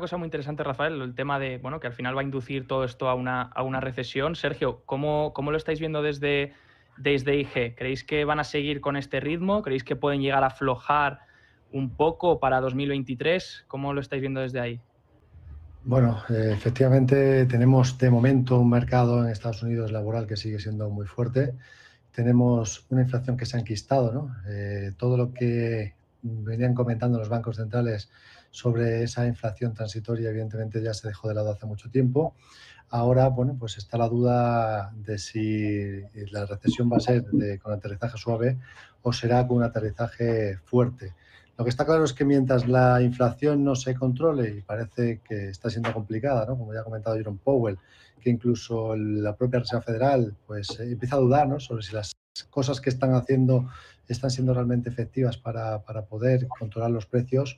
cosa muy interesante, Rafael, el tema de, bueno, que al final va a inducir todo esto a una, a una recesión. Sergio, ¿cómo, ¿cómo, lo estáis viendo desde, desde IG? ¿Creéis que van a seguir con este ritmo? ¿Creéis que pueden llegar a aflojar un poco para 2023? ¿Cómo lo estáis viendo desde ahí? Bueno, eh, efectivamente tenemos de momento un mercado en Estados Unidos laboral que sigue siendo muy fuerte. Tenemos una inflación que se ha enquistado, ¿no? Eh, todo lo que venían comentando los bancos centrales sobre esa inflación transitoria, evidentemente ya se dejó de lado hace mucho tiempo. Ahora, bueno, pues está la duda de si la recesión va a ser con aterrizaje suave o será con un aterrizaje fuerte. Lo que está claro es que mientras la inflación no se controle, y parece que está siendo complicada, ¿no? como ya ha comentado Jerome Powell, que incluso la propia Reserva Federal pues, eh, empieza a dudar ¿no? sobre si las cosas que están haciendo están siendo realmente efectivas para, poder controlar los precios,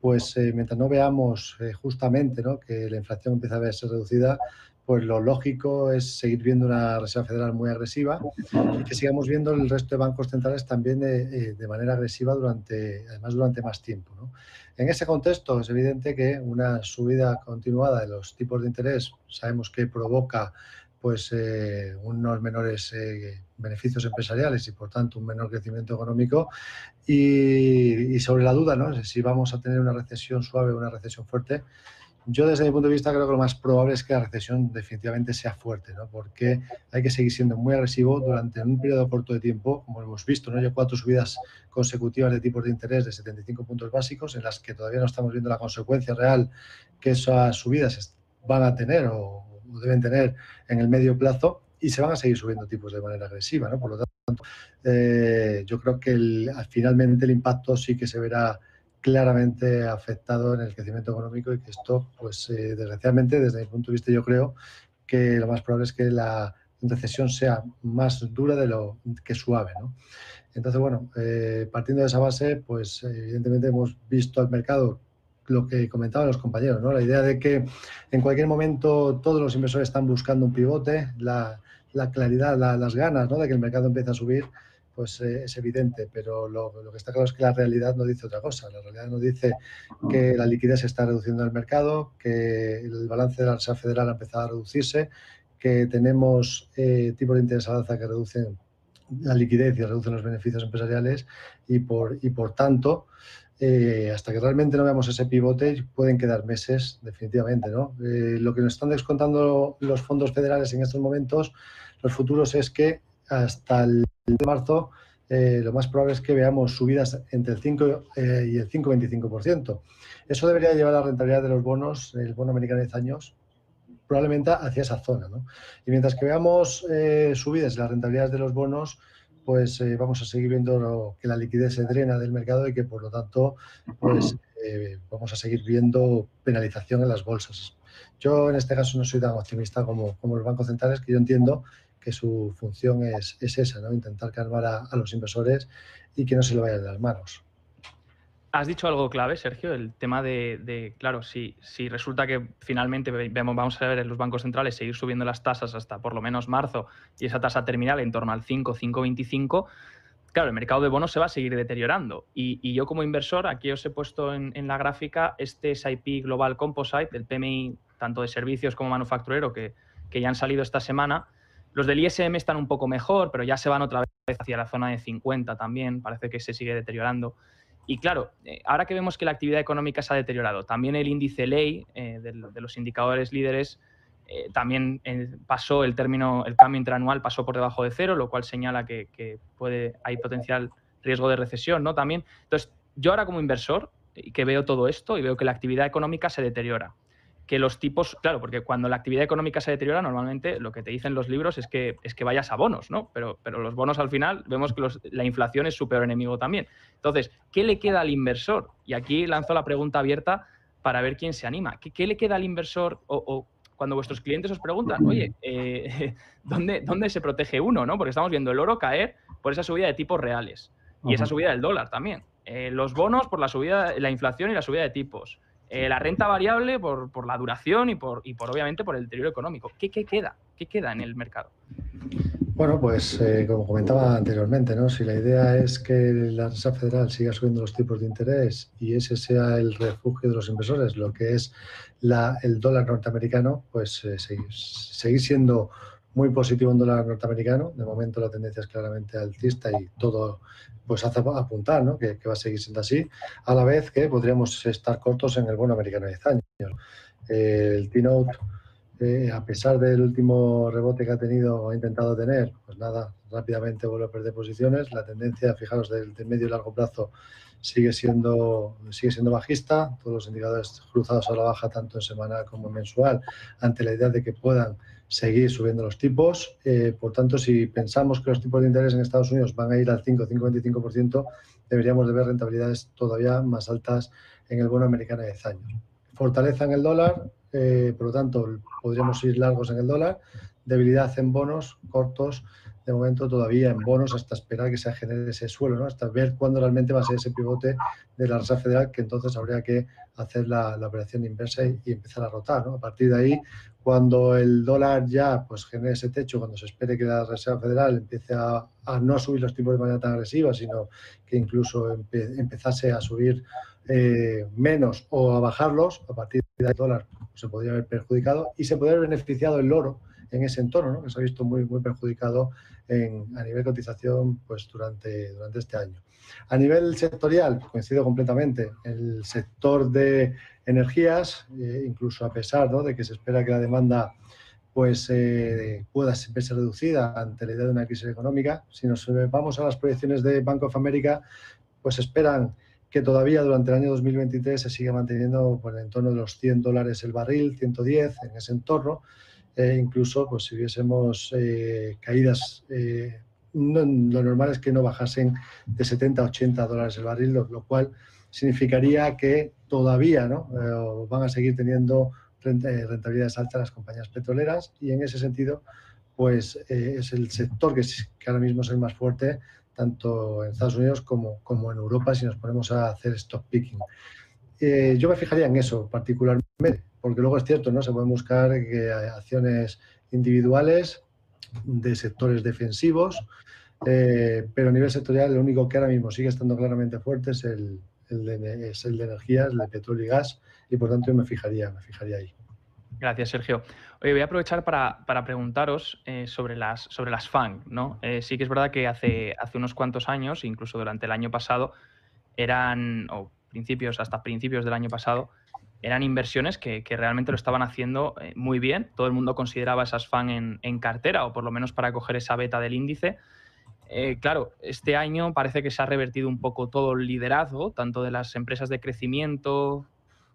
pues eh, mientras no veamos eh, justamente que la inflación empieza a verse reducida, pues lo lógico es seguir viendo una Reserva Federal muy agresiva y que sigamos viendo el resto de bancos centrales también de, de manera agresiva durante, además durante más tiempo. ¿no? En ese contexto es evidente que una subida continuada de los tipos de interés sabemos que provoca pues eh, unos menores eh, beneficios empresariales y por tanto un menor crecimiento económico y, sobre la duda ¿no? si vamos a tener una recesión suave o una recesión fuerte yo desde mi punto de vista creo que lo más probable es que la recesión definitivamente sea fuerte, ¿no? porque hay que seguir siendo muy agresivo durante un periodo corto de tiempo, como hemos visto, ¿no? ya cuatro subidas consecutivas de tipos de interés de 75 puntos básicos, en las que todavía no estamos viendo la consecuencia real que esas subidas van a tener o, deben tener en el medio plazo y se van a seguir subiendo tipos de manera agresiva. ¿no? Por lo tanto, eh, yo creo que el, finalmente el impacto sí que se verá claramente afectado en el crecimiento económico y que esto, pues eh, desgraciadamente, desde mi punto de vista, yo creo que lo más probable es que la recesión sea más dura de lo que suave. ¿no? Entonces, bueno, eh, partiendo de esa base, pues evidentemente hemos visto al mercado lo que comentaban los compañeros, ¿no? la idea de que en cualquier momento todos los inversores están buscando un pivote, la, la claridad, la, las ganas ¿no? de que el mercado empiece a subir, pues eh, es evidente, pero lo, lo, que está claro es que la realidad no dice otra cosa. La realidad no dice que la liquidez se está reduciendo en el mercado, que el balance de la Reserva Federal ha empezado a reducirse, que tenemos eh, tipos de interés al alza que reducen la liquidez y reducen los beneficios empresariales y por, y por tanto, eh, hasta que realmente no veamos ese pivote, pueden quedar meses, definitivamente. ¿no? Eh, lo que nos están descontando los fondos federales en estos momentos, los futuros, es que hasta el de marzo, eh, lo más probable es que veamos subidas entre el 5 eh, y el 5,25%. Eso debería llevar la rentabilidad de los bonos, el bono americano de 10 años, probablemente hacia esa zona. ¿no? Y mientras que veamos eh, subidas en las rentabilidades de los bonos, pues eh, vamos a seguir viendo lo, que la liquidez se drena del mercado y que por lo tanto pues, eh, vamos a seguir viendo penalización en las bolsas. Yo en este caso no soy tan optimista como, como los bancos centrales, que yo entiendo que su función es, es esa, ¿no? intentar calmar a, a, los inversores y que no se le vayan de las manos. Has dicho algo clave, Sergio, el tema de, de claro, si, si, resulta que finalmente vemos, vamos a ver en los bancos centrales seguir subiendo las tasas hasta por lo menos marzo y esa tasa terminal en torno al 5, 5,25, claro, el mercado de bonos se va a seguir deteriorando. Y, y yo como inversor, aquí os he puesto en, en, la gráfica este SIP Global Composite, el PMI tanto de servicios como manufacturero, que, que ya han salido esta semana, los del ISM están un poco mejor, pero ya se van otra vez hacia la zona de 50 también, parece que se sigue deteriorando. Y claro, eh, ahora que vemos que la actividad económica se ha deteriorado, también el índice ley eh, de, los indicadores líderes eh, también pasó el término, el cambio interanual pasó por debajo de cero, lo cual señala que, que, puede, hay potencial riesgo de recesión, ¿no? También. Entonces, yo ahora como inversor, y que veo todo esto y veo que la actividad económica se deteriora, que los tipos, claro, porque cuando la actividad económica se deteriora, normalmente lo que te dicen los libros es que, es que vayas a bonos, ¿no? Pero, pero los bonos al final vemos que los, la inflación es su peor enemigo también. Entonces, ¿qué le queda al inversor? Y aquí lanzo la pregunta abierta para ver quién se anima. ¿Qué, qué le queda al inversor o, o, cuando vuestros clientes os preguntan, oye, eh, ¿dónde, ¿dónde se protege uno? ¿no? Porque estamos viendo el oro caer por esa subida de tipos reales y esa subida del dólar también. Eh, los bonos por la subida, la inflación y la subida de tipos eh, la renta variable por, por, la duración y por, y por obviamente por el deterioro económico. ¿Qué, qué queda? ¿Qué queda en el mercado? Bueno, pues eh, como comentaba anteriormente, ¿no? si la idea es que la Reserva Federal siga subiendo los tipos de interés y ese sea el refugio de los inversores, lo que es la, el dólar norteamericano, pues eh, seguir, siendo muy positivo en dólar norteamericano. De momento la tendencia es claramente alcista y todo pues hace apuntar ¿no? que, va a seguir siendo así, a la vez que podríamos estar cortos en el bono americano de 10 años. el T-Note eh, a pesar del último rebote que ha tenido o ha intentado tener, pues nada, rápidamente vuelve a perder posiciones. La tendencia, fijaros, del, medio y largo plazo sigue siendo, sigue siendo bajista. Todos los indicadores cruzados a la baja, tanto en semanal como en mensual, ante la idea de que puedan seguir subiendo los tipos. Eh, por tanto, si pensamos que los tipos de interés en Estados Unidos van a ir al 5-5,25%, deberíamos de ver rentabilidades todavía más altas en el bono americano de 10 años. Fortaleza en el dólar, eh, por lo tanto, podríamos ir largos en el dólar. Debilidad en bonos cortos, de momento todavía en bonos hasta esperar que se genere ese suelo, ¿no? hasta ver cuándo realmente va a ser ese pivote de la Reserva Federal, que entonces habría que hacer la, operación inversa y, empezar a rotar. ¿no? A partir de ahí, cuando el dólar ya pues, genere ese techo, cuando se espere que la Reserva Federal empiece a, no subir los tipos de manera tan agresiva, sino que incluso empezase a subir eh, menos o a bajarlos, a partir del dólar se podría haber perjudicado y se podría haber beneficiado el oro en ese entorno, que se ha visto muy, muy perjudicado a nivel cotización pues, durante, durante este año. A nivel sectorial, coincido completamente, el sector de energías, eh, incluso a pesar de que se espera que la demanda pues, eh, pueda verse reducida ante la idea de una crisis económica, si nos vamos a las proyecciones de Bank of America, pues esperan que todavía durante el año 2023 se sigue manteniendo por el entorno de los 100 dólares el barril, 110 en ese entorno. E incluso pues, si hubiésemos eh, caídas, eh, lo normal es que no bajasen de 70 a 80 dólares el barril, lo, cual significaría que todavía ¿no? Eh, van a seguir teniendo rentabilidades altas las compañías petroleras y en ese sentido pues es el sector que, que ahora mismo es el más fuerte tanto en Estados Unidos como, como en Europa, si nos ponemos a hacer stock picking. Eh, yo me fijaría en eso particularmente, porque luego es cierto, ¿no? Se pueden buscar acciones individuales de sectores defensivos, eh, pero a nivel sectorial lo único que ahora mismo sigue estando claramente fuerte es el, el de, es el de energías, el de petróleo y gas, y por tanto yo me fijaría, me fijaría ahí. Gracias, Sergio. Oye, voy a aprovechar para, preguntaros eh, sobre, las, sobre las FANG. ¿no? Eh, sí que es verdad que hace, hace unos cuantos años, incluso durante el año pasado, eran, o principios, hasta principios del año pasado, eran inversiones que, realmente lo estaban haciendo eh, muy bien. Todo el mundo consideraba esas FANG en, en, cartera, o por lo menos para coger esa beta del índice. claro, este año parece que se ha revertido un poco todo el liderazgo, tanto de las empresas de crecimiento,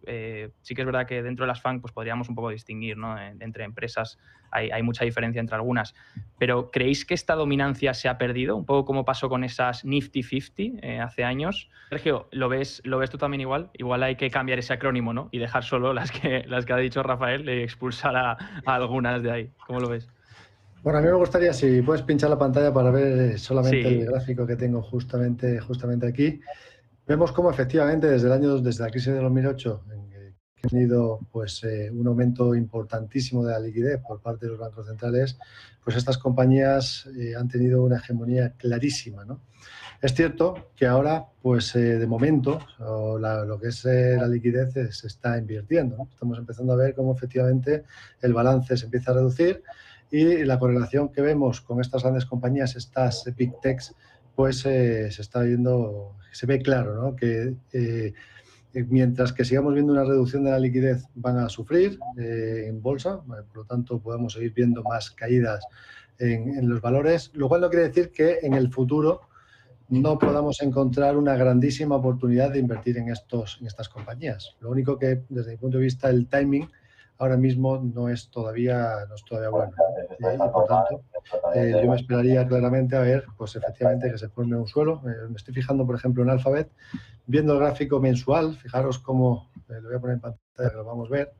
eh, sí que es verdad que dentro de las FANG pues, podríamos un poco distinguir ¿no? entre empresas, hay, mucha diferencia entre algunas, pero ¿creéis que esta dominancia se ha perdido? Un poco como pasó con esas Nifty 50 eh, hace años. Sergio, ¿lo ves, ¿lo ves tú también igual? Igual hay que cambiar ese acrónimo ¿no? y dejar solo las que, las que ha dicho Rafael y expulsar a, algunas de ahí. ¿Cómo lo ves? Bueno, a mí me gustaría si puedes pinchar la pantalla para ver solamente el gráfico que tengo justamente, justamente aquí. Vemos cómo efectivamente desde el año, desde la crisis de 2008, en que ha tenido pues, eh, un aumento importantísimo de la liquidez por parte de los bancos centrales, pues estas compañías eh, han tenido una hegemonía clarísima. ¿no? Es cierto que ahora, pues eh, de momento, lo que es la liquidez se está invirtiendo. Estamos empezando a ver cómo efectivamente el balance se empieza a reducir y la correlación que vemos con estas grandes compañías, estas Big Techs, pues se está viendo se ve claro ¿no? que eh, eh, mientras que sigamos viendo una reducción de la liquidez van a sufrir eh, en bolsa, por lo tanto podemos seguir viendo más caídas en, los valores, lo cual no quiere decir que en el futuro no podamos encontrar una grandísima oportunidad de invertir en, estos, en estas compañías. Lo único que desde mi punto de vista el timing ahora mismo no es todavía, no es todavía bueno. Y, por tanto, eh, yo me esperaría claramente a ver, pues efectivamente, que se forme un suelo. Eh, me estoy fijando, por ejemplo, en Alphabet, viendo el gráfico mensual, fijaros cómo, eh, lo voy a poner en pantalla que lo vamos a ver,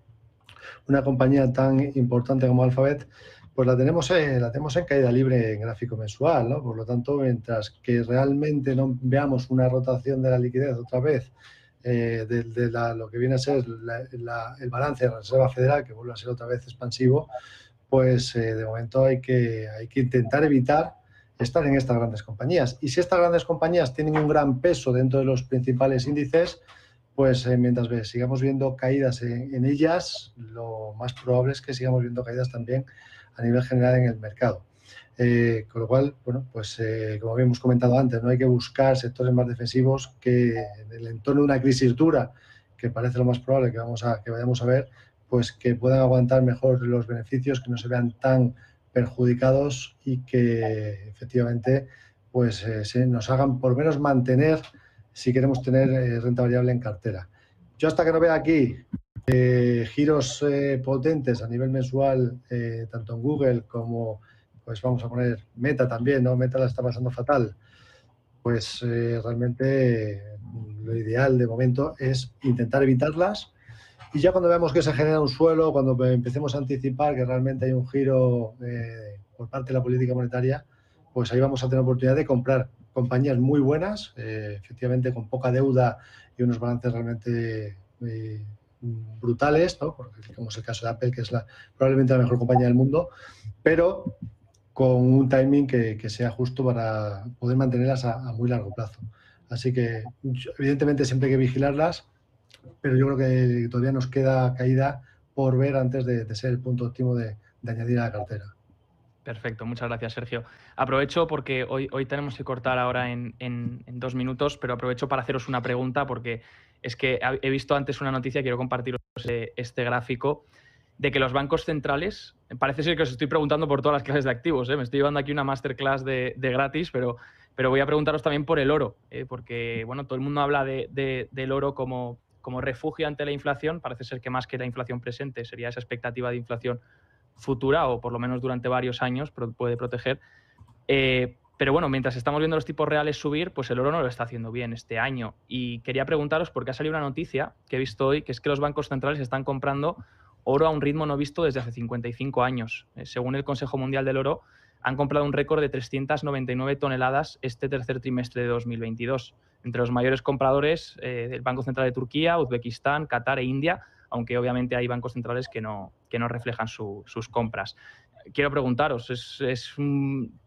una compañía tan importante como Alphabet, pues la tenemos, la tenemos en caída libre en gráfico mensual, ¿no? Por lo tanto, mientras que realmente no veamos una rotación de la liquidez otra vez eh, de, lo que viene a ser el balance de la Reserva Federal, que vuelve a ser otra vez expansivo, pues eh, de momento hay que, hay que intentar evitar estar en estas grandes compañías. Y si estas grandes compañías tienen un gran peso dentro de los principales índices, pues eh, mientras sigamos viendo caídas en, ellas, lo más probable es que sigamos viendo caídas también a nivel general en el mercado. Eh, con lo cual, bueno, pues como habíamos comentado antes, no hay que buscar sectores más defensivos que en el entorno de una crisis dura, que parece lo más probable que, vamos a, que vayamos a ver, pues que puedan aguantar mejor los beneficios, que no se vean tan perjudicados y que efectivamente pues eh, nos hagan por menos mantener si queremos tener eh, renta variable en cartera. Yo hasta que no vea aquí eh, giros potentes a nivel mensual, tanto en Google como, pues vamos a poner Meta también, ¿no? Meta la está pasando fatal. Pues realmente lo ideal de momento es intentar evitarlas y ya cuando veamos que se genera un suelo, cuando empecemos a anticipar que realmente hay un giro eh, por parte de la política monetaria, pues ahí vamos a tener oportunidad de comprar compañías muy buenas, eh, efectivamente con poca deuda y unos balances realmente eh, brutales, ¿no? como es el caso de Apple, que es la, probablemente la mejor compañía del mundo, pero con un timing que, sea justo para poder mantenerlas a, muy largo plazo. Así que, evidentemente, siempre hay que vigilarlas pero yo creo que todavía nos queda caída por ver antes de, ser el punto óptimo de, añadir a la cartera. Perfecto, muchas gracias Sergio. Aprovecho porque hoy, hoy tenemos que cortar ahora en, dos minutos, pero aprovecho para haceros una pregunta porque es que he visto antes una noticia, quiero compartir este gráfico, de que los bancos centrales, parece ser que os estoy preguntando por todas las clases de activos, ¿eh? me estoy llevando aquí una masterclass de, gratis, pero, pero voy a preguntaros también por el oro, ¿eh? porque bueno, todo el mundo habla del oro como como refugio ante la inflación, parece ser que más que la inflación presente sería esa expectativa de inflación futura o por lo menos durante varios años puede proteger. Eh, pero bueno, mientras estamos viendo los tipos reales subir, pues el oro no lo está haciendo bien este año. Y quería preguntaros, porque ha salido una noticia que he visto hoy, que es que los bancos centrales están comprando oro a un ritmo no visto desde hace 55 años. Eh, según el Consejo Mundial del Oro, han comprado un récord de 399 toneladas este tercer trimestre de 2022 entre los mayores compradores eh, del Banco Central de Turquía, Uzbekistán, Qatar e India, aunque obviamente hay bancos centrales que no, que no reflejan sus compras. Quiero preguntaros, ¿es,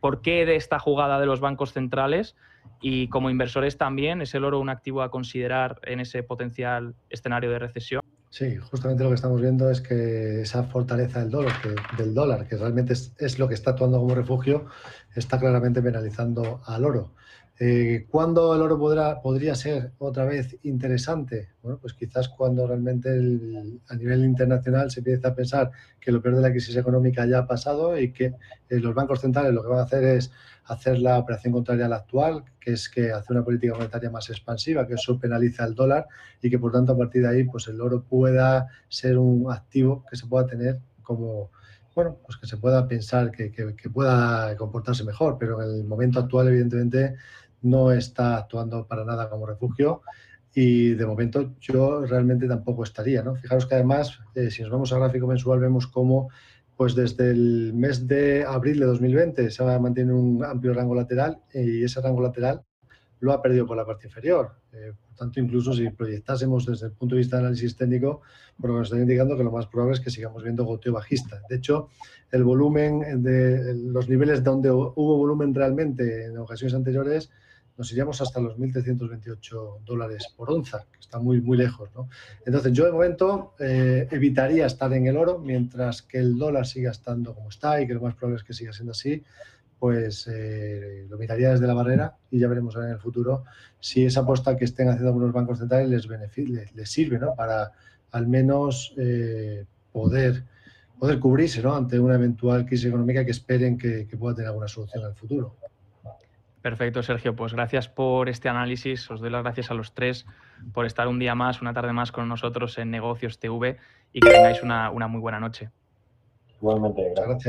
¿por qué de esta jugada de los bancos centrales y como inversores también es el oro un activo a considerar en ese potencial escenario de recesión? Sí, justamente lo que estamos viendo es que esa fortaleza del dólar, que, del dólar, que realmente es, es, lo que está actuando como refugio, está claramente penalizando al oro. Eh, ¿Cuándo el oro podrá, podría ser otra vez interesante? Bueno, pues quizás cuando realmente a nivel internacional se empiece a pensar que lo peor de la crisis económica ya ha pasado y que eh, los bancos centrales lo que van a hacer es hacer la operación contraria a la actual, que es que hace una política monetaria más expansiva, que eso penaliza el dólar y que por tanto a partir de ahí pues el oro pueda ser un activo que se pueda tener como, bueno, pues que se pueda pensar que, pueda comportarse mejor, pero en el momento actual, evidentemente, no está actuando para nada como refugio y de momento yo realmente tampoco estaría. ¿no? Fijaros que además, eh, si nos vamos al gráfico mensual, vemos cómo pues desde el mes de abril de 2020 se va a mantener un amplio rango lateral y ese rango lateral lo ha perdido por la parte inferior. Eh, por tanto, incluso si proyectásemos desde el punto de vista de análisis técnico, por lo que nos está indicando que lo más probable es que sigamos viendo goteo bajista. De hecho, el volumen de los niveles donde hubo volumen realmente en ocasiones anteriores nos iríamos hasta los 1.328 dólares por onza, que está muy, muy lejos. ¿no? Entonces, yo de momento eh, evitaría estar en el oro mientras que el dólar siga estando como está y que lo más probable es que siga siendo así, pues eh, lo miraría desde la barrera y ya veremos en el futuro si esa apuesta que estén haciendo algunos bancos centrales les, les, sirve ¿no? para al menos eh, poder, poder cubrirse ¿no? ante una eventual crisis económica que esperen que, que pueda tener alguna solución en el futuro. Perfecto, Sergio. Pues gracias por este análisis. Os doy las gracias a los tres por estar un día más, una tarde más con nosotros en Negocios TV y que tengáis una, una muy buena noche. Igualmente, gracias.